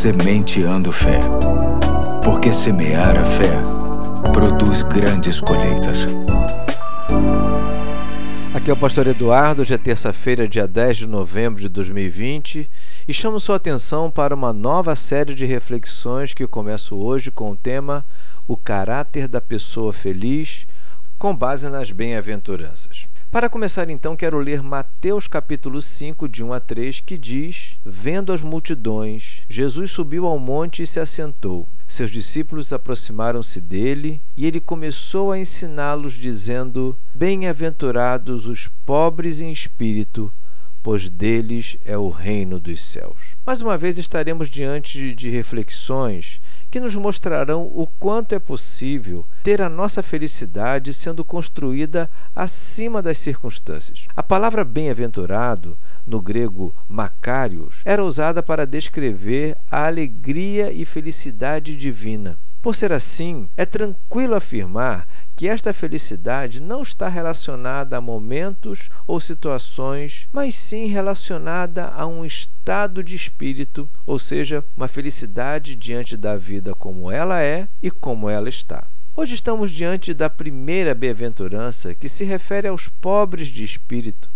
Sementeando Fé. Porque semear a fé produz grandes colheitas. Aqui é o pastor Eduardo, hoje é terça-feira, dia 10 de novembro de 2020, e chamo sua atenção para uma nova série de reflexões que começo hoje com o tema O caráter da pessoa feliz, com base nas bem-aventuranças. Para começar, então, quero ler Mateus capítulo 5, de 1 a 3, que diz: Vendo as multidões, Jesus subiu ao monte e se assentou. Seus discípulos aproximaram-se dele e ele começou a ensiná-los, dizendo: Bem-aventurados os pobres em espírito, pois deles é o reino dos céus. Mais uma vez estaremos diante de reflexões que nos mostrarão o quanto é possível ter a nossa felicidade sendo construída acima das circunstâncias. A palavra bem-aventurado, no grego makarios, era usada para descrever a alegria e felicidade divina. Por ser assim, é tranquilo afirmar que esta felicidade não está relacionada a momentos ou situações, mas sim relacionada a um estado de espírito, ou seja, uma felicidade diante da vida como ela é e como ela está. Hoje estamos diante da primeira bem-aventurança que se refere aos pobres de espírito,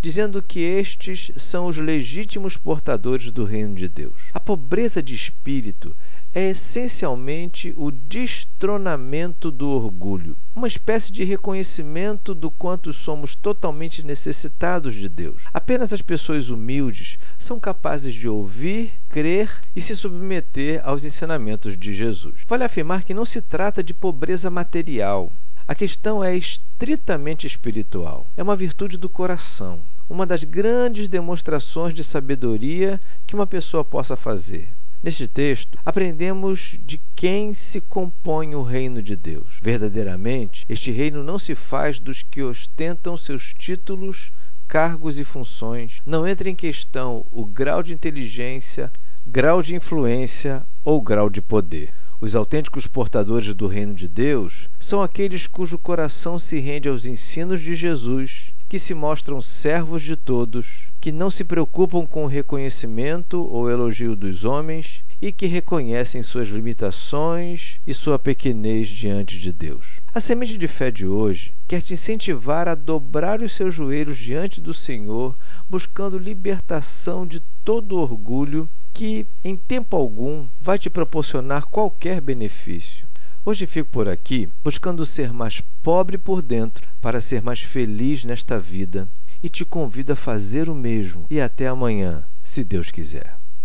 dizendo que estes são os legítimos portadores do reino de Deus. A pobreza de espírito é essencialmente o destronamento do orgulho, uma espécie de reconhecimento do quanto somos totalmente necessitados de Deus. Apenas as pessoas humildes são capazes de ouvir, crer e se submeter aos ensinamentos de Jesus. Vale afirmar que não se trata de pobreza material. A questão é estritamente espiritual. É uma virtude do coração, uma das grandes demonstrações de sabedoria que uma pessoa possa fazer. Neste texto, aprendemos de quem se compõe o reino de Deus. Verdadeiramente, este reino não se faz dos que ostentam seus títulos, cargos e funções. Não entra em questão o grau de inteligência, grau de influência ou grau de poder. Os autênticos portadores do reino de Deus são aqueles cujo coração se rende aos ensinos de Jesus, que se mostram servos de todos, que não se preocupam com o reconhecimento ou elogio dos homens e que reconhecem suas limitações e sua pequenez diante de Deus. A semente de fé de hoje quer te incentivar a dobrar os seus joelhos diante do Senhor, buscando libertação de todo orgulho que, em tempo algum, vai te proporcionar qualquer benefício. Hoje fico por aqui buscando ser mais pobre por dentro para ser mais feliz nesta vida e te convido a fazer o mesmo. E até amanhã, se Deus quiser.